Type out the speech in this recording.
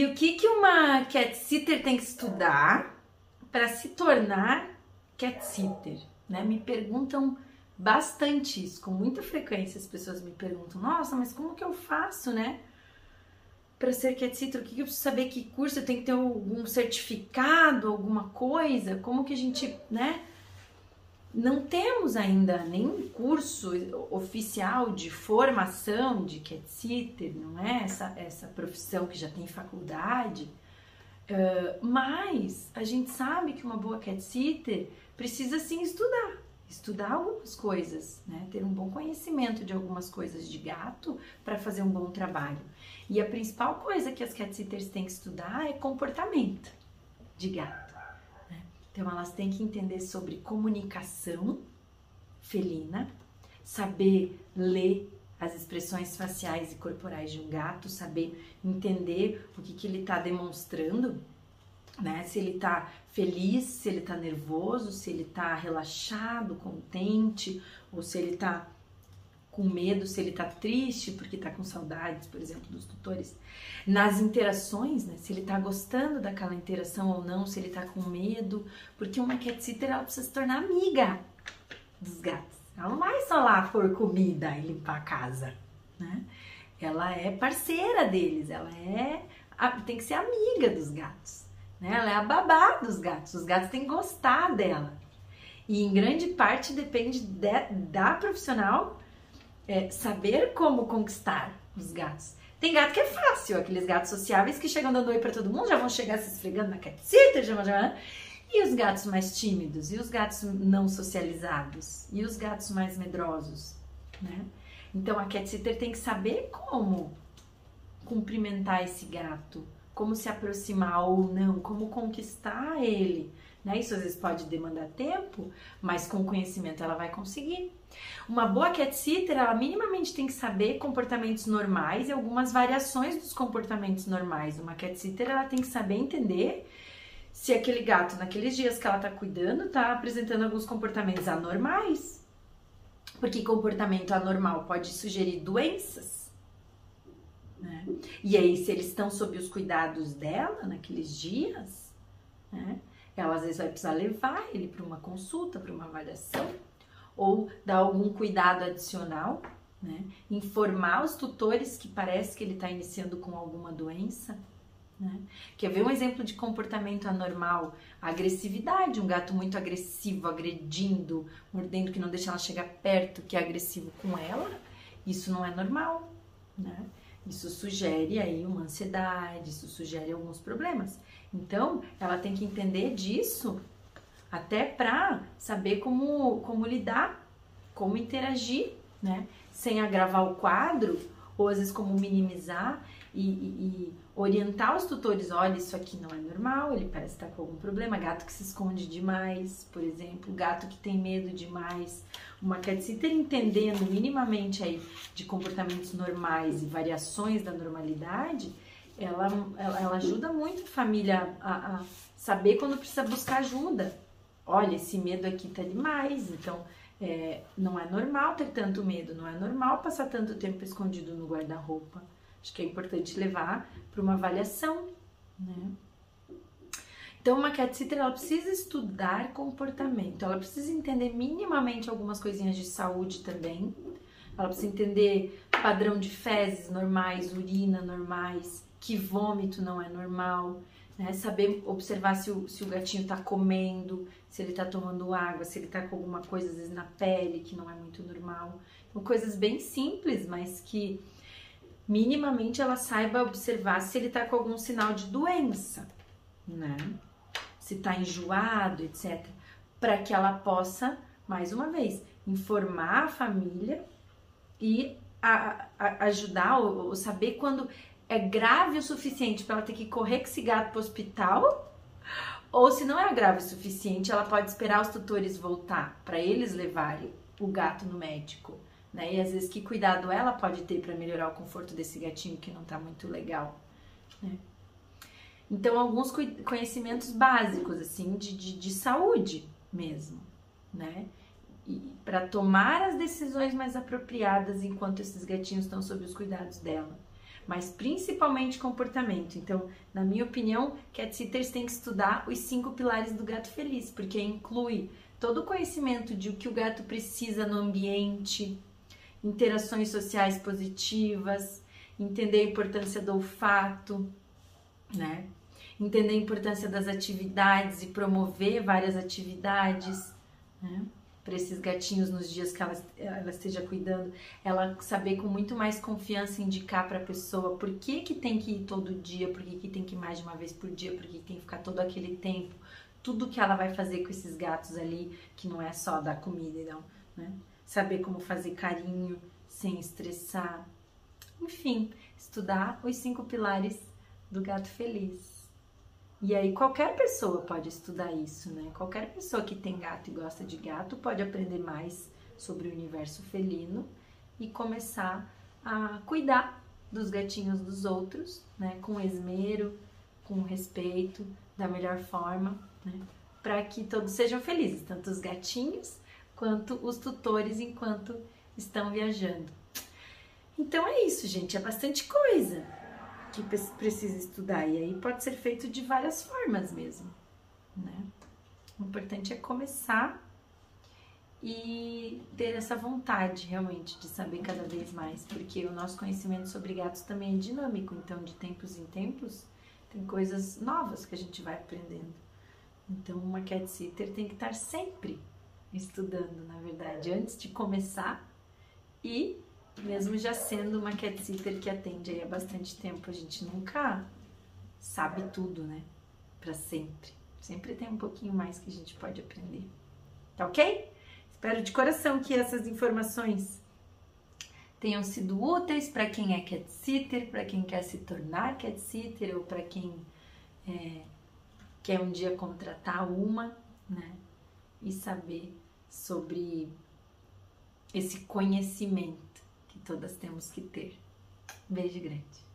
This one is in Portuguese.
E o que, que uma cat sitter tem que estudar para se tornar cat sitter? Né? Me perguntam bastante isso, com muita frequência as pessoas me perguntam: nossa, mas como que eu faço, né? Para ser cat sitter, o que, que eu preciso saber? Que curso eu tenho que ter algum certificado, alguma coisa? Como que a gente, né? Não temos ainda nenhum curso oficial de formação de cat sitter, não é essa, essa profissão que já tem faculdade, uh, mas a gente sabe que uma boa cat sitter precisa sim estudar, estudar algumas coisas, né? ter um bom conhecimento de algumas coisas de gato para fazer um bom trabalho. E a principal coisa que as cat sitters têm que estudar é comportamento de gato. Então, elas têm que entender sobre comunicação felina, saber ler as expressões faciais e corporais de um gato, saber entender o que, que ele está demonstrando, né? Se ele está feliz, se ele está nervoso, se ele está relaxado, contente, ou se ele está com medo, se ele tá triste porque tá com saudades, por exemplo, dos tutores. Nas interações, né? Se ele tá gostando daquela interação ou não, se ele tá com medo, porque uma cat sitter ela precisa se tornar amiga dos gatos. Ela não vai só lá por comida e limpar a casa, né? Ela é parceira deles, ela é tem que ser amiga dos gatos, né? Ela é a babá dos gatos. Os gatos têm que gostar dela. E em grande parte depende de, da profissional é, saber como conquistar os gatos. Tem gato que é fácil, aqueles gatos sociáveis que chegam dando oi para todo mundo, já vão chegar se esfregando na cat sitter, já, já, e os gatos mais tímidos, e os gatos não socializados, e os gatos mais medrosos, né? Então a cat sitter tem que saber como cumprimentar esse gato, como se aproximar ou não, como conquistar ele. Né? Isso às vezes pode demandar tempo, mas com conhecimento ela vai conseguir. Uma boa cat sitter, ela minimamente tem que saber comportamentos normais e algumas variações dos comportamentos normais. Uma cat sitter, ela tem que saber entender se aquele gato, naqueles dias que ela está cuidando, está apresentando alguns comportamentos anormais. Porque comportamento anormal pode sugerir doenças. Né? E aí, se eles estão sob os cuidados dela naqueles dias, né? Ela às vezes vai precisar levar ele para uma consulta, para uma avaliação ou dar algum cuidado adicional, né? Informar os tutores que parece que ele está iniciando com alguma doença. Né? Quer ver um exemplo de comportamento anormal? A agressividade, um gato muito agressivo, agredindo, mordendo, que não deixa ela chegar perto, que é agressivo com ela, isso não é normal, né? Isso sugere aí uma ansiedade, isso sugere alguns problemas. Então, ela tem que entender disso até para saber como, como lidar, como interagir, né? Sem agravar o quadro, ou às vezes como minimizar e, e, orientar os tutores, olha, isso aqui não é normal, ele parece estar com algum problema, gato que se esconde demais, por exemplo, gato que tem medo demais, uma cat sitter entendendo minimamente aí de comportamentos normais e variações da normalidade, ela, ela, ela ajuda muito a família a, a saber quando precisa buscar ajuda, olha, esse medo aqui tá demais, então é, não é normal ter tanto medo, não é normal passar tanto tempo escondido no guarda-roupa. Acho que é importante levar para uma avaliação, né? Então, uma cat sitter, ela precisa estudar comportamento, ela precisa entender minimamente algumas coisinhas de saúde também, ela precisa entender padrão de fezes normais, urina normais, que vômito não é normal, né? Saber observar se o, se o gatinho tá comendo, se ele tá tomando água, se ele tá com alguma coisa às vezes na pele que não é muito normal. Então, coisas bem simples, mas que minimamente ela saiba observar se ele tá com algum sinal de doença, né? Se tá enjoado, etc. Para que ela possa, mais uma vez, informar a família e a, a, ajudar ou, ou saber quando é grave o suficiente para ela ter que correr com esse gato para o hospital, ou se não é grave o suficiente, ela pode esperar os tutores voltar para eles levarem o gato no médico. Né? E às vezes que cuidado ela pode ter para melhorar o conforto desse gatinho que não está muito legal. Né? Então, alguns conhecimentos básicos, assim, de, de, de saúde mesmo, né? Para tomar as decisões mais apropriadas enquanto esses gatinhos estão sob os cuidados dela. mas principalmente comportamento. Então, na minha opinião, cat sitters têm que estudar os cinco pilares do gato feliz, porque inclui todo o conhecimento de o que o gato precisa no ambiente, interações sociais positivas, entender a importância do olfato, né? Entender a importância das atividades e promover várias atividades, né? Para esses gatinhos nos dias que ela, ela esteja cuidando, ela saber com muito mais confiança indicar para a pessoa por que, que tem que ir todo dia, por que, que tem que ir mais de uma vez por dia, por que, que tem que ficar todo aquele tempo, tudo que ela vai fazer com esses gatos ali, que não é só dar comida, não, né? Saber como fazer carinho sem estressar. Enfim, estudar os cinco pilares do gato feliz. E aí qualquer pessoa pode estudar isso, né? Qualquer pessoa que tem gato e gosta de gato pode aprender mais sobre o universo felino e começar a cuidar dos gatinhos dos outros, né? Com esmero, com respeito, da melhor forma, né? Para que todos sejam felizes, tanto os gatinhos quanto os tutores enquanto estão viajando. Então é isso, gente, é bastante coisa que precisa estudar. E aí pode ser feito de várias formas mesmo, né? O importante é começar e ter essa vontade realmente de saber cada vez mais, porque o nosso conhecimento sobre gatos também é dinâmico, então de tempos em tempos tem coisas novas que a gente vai aprendendo. Então uma cat sitter tem que estar sempre estudando, na verdade, antes de começar e mesmo já sendo uma cat sitter que atende aí há bastante tempo, a gente nunca sabe tudo, né? Para sempre. Sempre tem um pouquinho mais que a gente pode aprender. Tá ok? Espero de coração que essas informações tenham sido úteis para quem é cat sitter, para quem quer se tornar cat sitter ou para quem é, quer um dia contratar uma, né? E saber sobre esse conhecimento que todas temos que ter. Beijo grande.